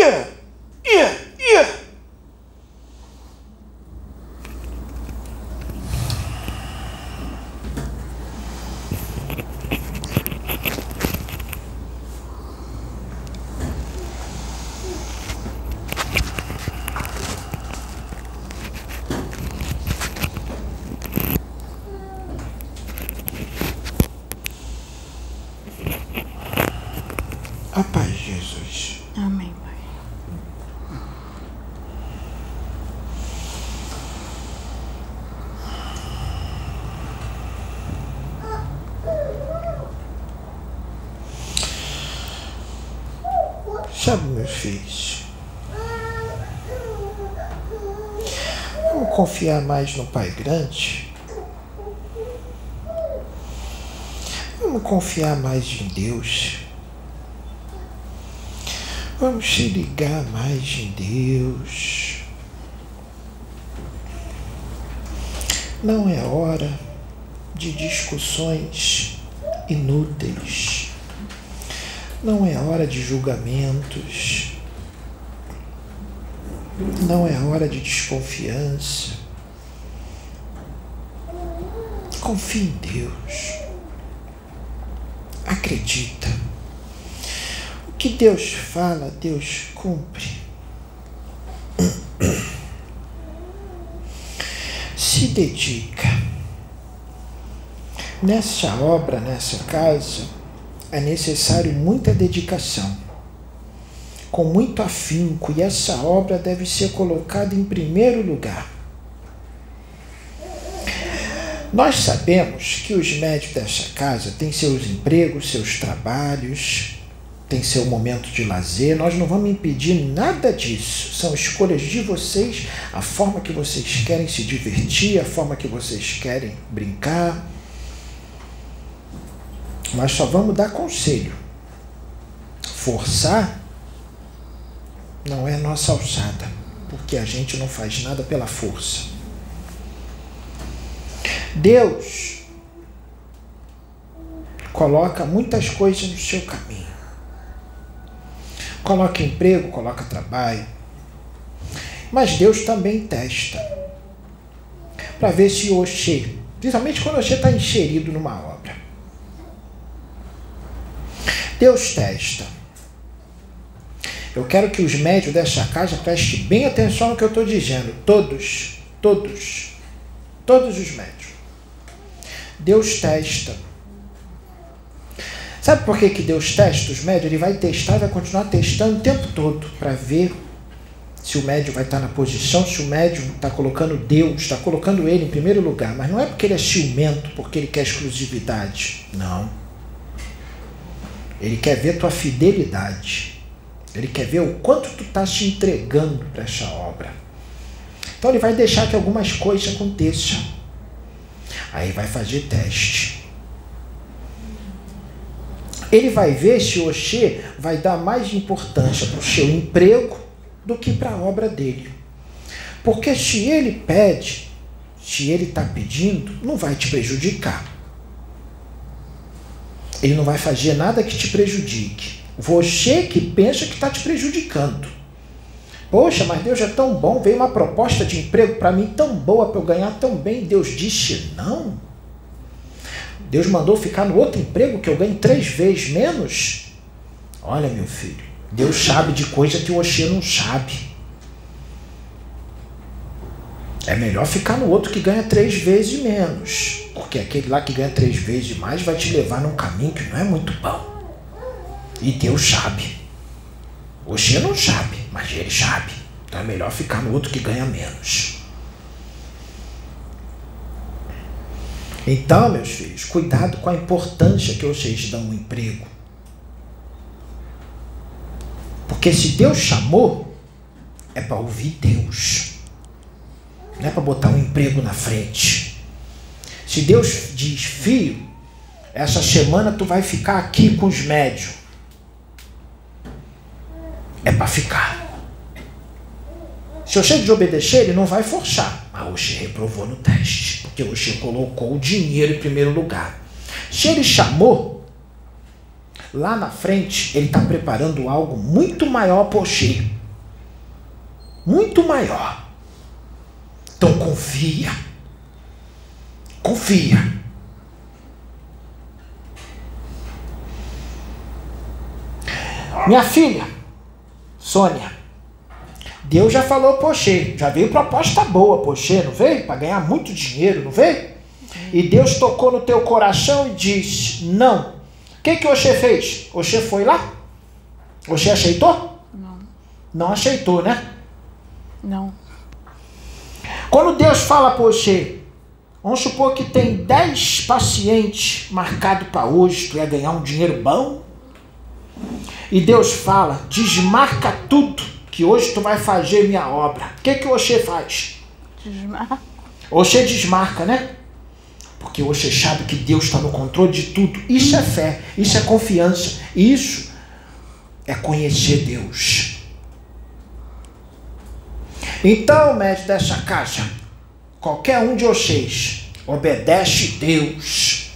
ia, ia, ia. A paz de Jesus. Amém, Pai. Sabe, filhos, vamos confiar mais no Pai Grande? Vamos confiar mais em Deus? Vamos se ligar mais em Deus? Não é hora de discussões inúteis. Não é hora de julgamentos. Não é hora de desconfiança. Confie em Deus. Acredita. O que Deus fala, Deus cumpre. Se dedica. Nessa obra, nessa casa, é necessário muita dedicação, com muito afinco, e essa obra deve ser colocada em primeiro lugar. Nós sabemos que os médicos dessa casa têm seus empregos, seus trabalhos, têm seu momento de lazer. Nós não vamos impedir nada disso. São escolhas de vocês, a forma que vocês querem se divertir, a forma que vocês querem brincar. Nós só vamos dar conselho. Forçar não é nossa alçada, porque a gente não faz nada pela força. Deus coloca muitas coisas no seu caminho. Coloca emprego, coloca trabalho. Mas Deus também testa para ver se o Oxê, principalmente quando Oxê está inserido numa obra. Deus testa. Eu quero que os médios dessa casa prestem bem atenção no que eu estou dizendo. Todos, todos, todos os médios. Deus testa. Sabe por que, que Deus testa os médios? Ele vai testar, vai continuar testando o tempo todo para ver se o médio vai estar na posição, se o médium está colocando Deus, está colocando ele em primeiro lugar. Mas não é porque ele é ciumento, porque ele quer exclusividade. Não. Ele quer ver tua fidelidade. Ele quer ver o quanto tu está se entregando para essa obra. Então ele vai deixar que algumas coisas aconteçam. Aí vai fazer teste. Ele vai ver se o Oxê vai dar mais importância para o seu emprego do que para a obra dele. Porque se ele pede, se ele está pedindo, não vai te prejudicar. Ele não vai fazer nada que te prejudique. Você que pensa que está te prejudicando. Poxa, mas Deus é tão bom, veio uma proposta de emprego para mim tão boa para eu ganhar tão bem. Deus disse não. Deus mandou ficar no outro emprego que eu ganho três vezes menos. Olha, meu filho, Deus sabe de coisa que o Oxê não sabe. É melhor ficar no outro que ganha três vezes menos. Porque aquele lá que ganha três vezes mais vai te levar num caminho que não é muito bom. E Deus sabe. Oxê não sabe, mas ele sabe. Então é melhor ficar no outro que ganha menos. Então, meus filhos, cuidado com a importância que vocês dão no emprego. Porque se Deus chamou, é para ouvir Deus. Não é para botar um emprego na frente. Se Deus diz, filho, essa semana tu vai ficar aqui com os médios. É para ficar. Se Oxê desobedecer, ele não vai forçar. Mas Oxê reprovou no teste. Porque Oxê colocou o dinheiro em primeiro lugar. Se ele chamou, lá na frente ele está preparando algo muito maior para Oxê. Muito maior. Então confia. Confia. Minha filha, Sônia, Deus já falou Poxê, já veio proposta boa, Poxê, não veio? Para ganhar muito dinheiro, não veio? E Deus tocou no teu coração e disse: Não. O que, que Oxê fez? Oxê foi lá? Oxê aceitou? Não. Não aceitou, né? Não. Quando Deus fala para Oxê, vamos supor que tem 10 pacientes marcados para hoje, tu ia ganhar um dinheiro bom. E Deus fala: desmarca tudo, que hoje tu vai fazer minha obra. O que, que o Oxê faz? Desmarca. Oxê desmarca, né? Porque Oxê sabe que Deus está no controle de tudo. Isso é fé, isso é confiança, isso é conhecer Deus. Então, médico dessa casa, qualquer um de vocês obedece Deus.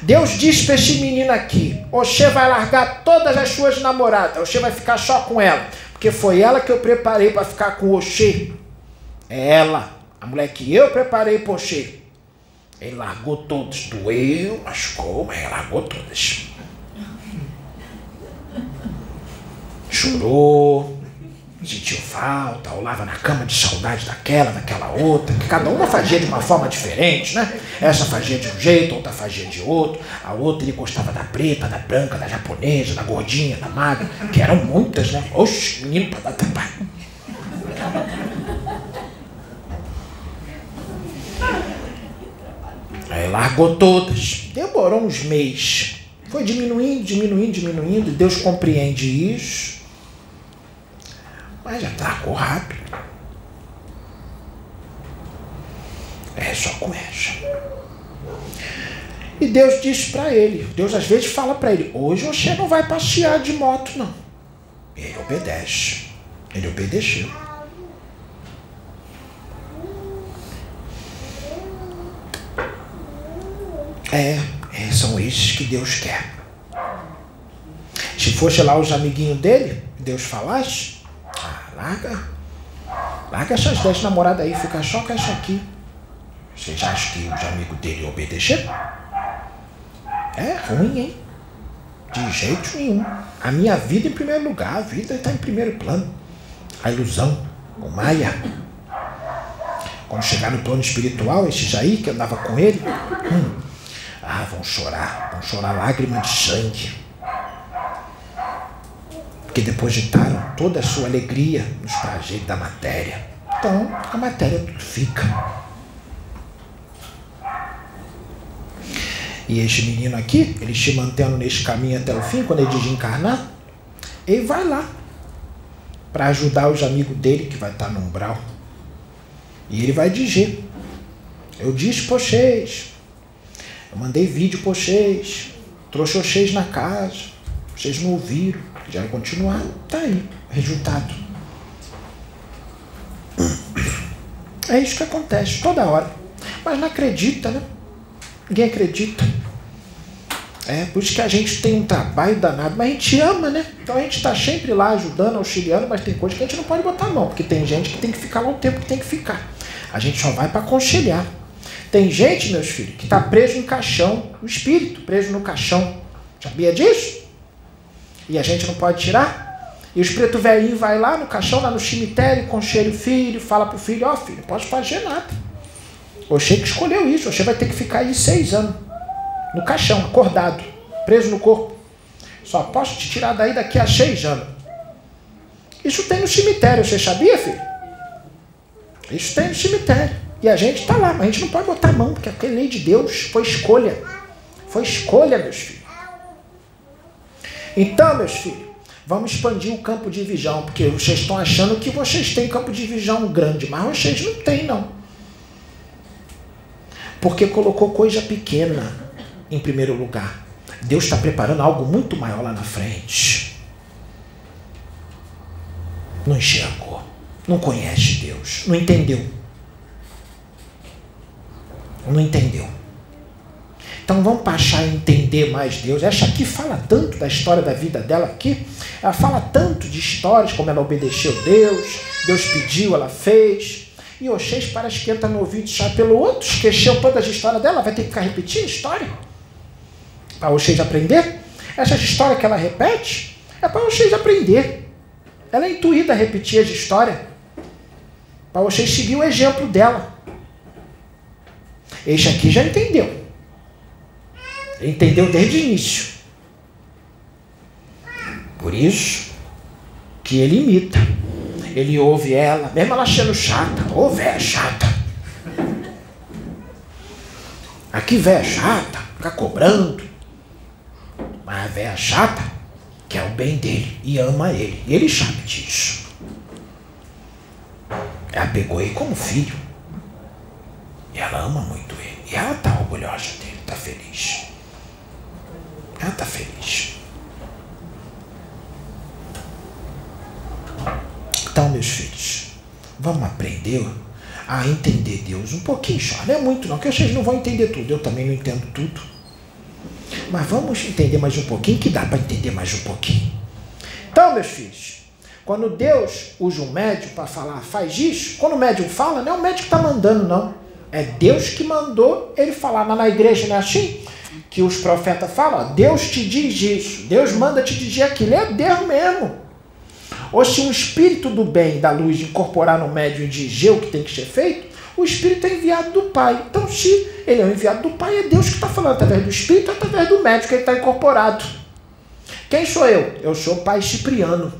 Deus diz para esse menino aqui: Oxê vai largar todas as suas namoradas, Oxê vai ficar só com ela, porque foi ela que eu preparei para ficar com Oxê. É ela, a mulher que eu preparei para Oxê. Ele largou todas, doeu, machucou, mas ele largou todas. Chorou, sentiu falta, olhava na cama de saudade daquela, daquela outra, que cada uma fazia de uma forma diferente, né? Essa fazia de um jeito, outra fazia de outro, a outra ele gostava da preta, da branca, da japonesa, da gordinha, da magra, que eram muitas, né? Oxe, menino para dar trabalho. Aí largou todas. Demorou uns meses. Foi diminuindo, diminuindo, diminuindo. Deus compreende isso. Mas já largou rápido. É só com essa. E Deus disse para ele, Deus às vezes fala para ele, hoje você não vai passear de moto, não. E ele obedece. Ele obedeceu. É, é, são esses que Deus quer. Se fosse lá os amiguinhos dele, Deus falasse, larga, larga essas dez namoradas aí, fica só com essa aqui. Vocês acham que os amigos dele obedeceram? É ruim, hein? De jeito nenhum. A minha vida em primeiro lugar, a vida está em primeiro plano. A ilusão, o Maia. Quando chegar no plano espiritual, esses aí que andava com ele, hum, ah, vão chorar, vão chorar lágrimas de sangue. Porque depositaram toda a sua alegria nos prazeres da matéria. Então, a matéria tudo fica. E este menino aqui, ele se mantendo nesse caminho até o fim, quando ele desencarnar, ele vai lá para ajudar os amigos dele que vai estar no umbral. E ele vai dizer: Eu disse para vocês, eu mandei vídeo para vocês, trouxe vocês na casa, vocês não ouviram, quiseram continuar, tá aí, resultado. É isso que acontece toda hora. Mas não acredita, né? Ninguém acredita. É, por isso que a gente tem um trabalho danado, mas a gente ama, né? Então a gente está sempre lá ajudando, auxiliando, mas tem coisa que a gente não pode botar a mão, porque tem gente que tem que ficar lá o tempo que tem que ficar. A gente só vai para aconselhar. Tem gente, meus filhos, que está preso em caixão, o espírito preso no caixão. Sabia disso? E a gente não pode tirar? E os preto velhinho vai lá no caixão, lá no cemitério, conselha o filho, fala pro filho, ó oh, filho, não pode fazer nada. Oxê que escolheu isso. Oxê vai ter que ficar aí seis anos. No caixão, acordado, preso no corpo. Só posso te tirar daí daqui a seis anos. Isso tem no cemitério, você sabia, filho? Isso tem no cemitério. E a gente está lá, mas a gente não pode botar a mão, porque aquela lei de Deus foi escolha. Foi escolha, meus filhos. Então, meus filhos, vamos expandir o campo de visão, porque vocês estão achando que vocês têm campo de visão grande, mas vocês não têm, não. Porque colocou coisa pequena em primeiro lugar. Deus está preparando algo muito maior lá na frente. Não enxergou. Não conhece Deus. Não entendeu. Não entendeu. Então vamos passar a entender mais Deus. Essa aqui fala tanto da história da vida dela aqui. Ela fala tanto de histórias, como ela obedeceu Deus, Deus pediu, ela fez. E Oxês parece que entra no ouvido já pelo outro, esqueceu todas as histórias dela, vai ter que ficar repetindo a história. Para Oxês aprender. Essa história que ela repete é para Oxês aprender. Ela é intuída a repetir as histórias. Para Oxês seguir o exemplo dela. Este aqui já entendeu. Entendeu desde o início. Por isso que ele imita. Ele ouve ela, mesmo ela achando chata. Ô, oh, véia chata. Aqui, véia chata, fica cobrando. Mas a véia chata quer o bem dele e ama ele. E ele sabe disso. Ela pegou ele como filho. E ela ama muito ele. E ela está orgulhosa dele, está feliz. Ela está feliz. Então, meus filhos, vamos aprender a entender Deus um pouquinho só. Não é muito não, que vocês não vão entender tudo. Eu também não entendo tudo. Mas vamos entender mais um pouquinho, que dá para entender mais um pouquinho. Então, meus filhos, quando Deus usa um médium para falar, faz isso, quando o médium fala, não é o médico que está mandando, não. É Deus que mandou ele falar. Na, na igreja não é assim? Que os profetas falam, Deus te diz isso, Deus manda te dizer aquilo, é Deus mesmo. Ou se um espírito do bem, da luz, incorporar no médium e dizer o que tem que ser feito, o espírito é enviado do Pai. Então, se ele é enviado do Pai, é Deus que está falando através do espírito, através do médium que ele está incorporado. Quem sou eu? Eu sou o Pai Cipriano.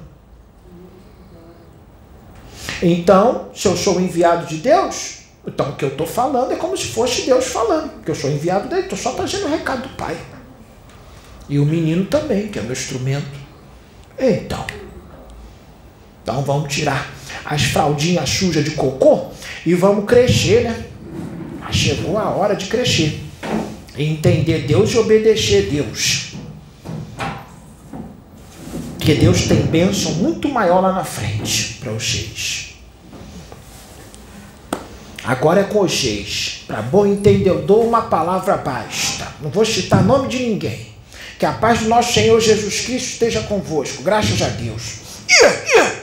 Então, se eu sou enviado de Deus, então o que eu estou falando é como se fosse Deus falando, porque eu sou enviado dele, estou só trazendo o recado do Pai. E o menino também, que é meu instrumento. Então, então vamos tirar as fraldinhas sujas de cocô e vamos crescer, né? chegou a hora de crescer. Entender Deus e obedecer Deus. Porque Deus tem bênção muito maior lá na frente para vocês. Agora é com vocês. Para bom dou uma palavra basta. Não vou citar nome de ninguém. Que a paz do nosso Senhor Jesus Cristo esteja convosco. Graças a Deus. Yeah, yeah.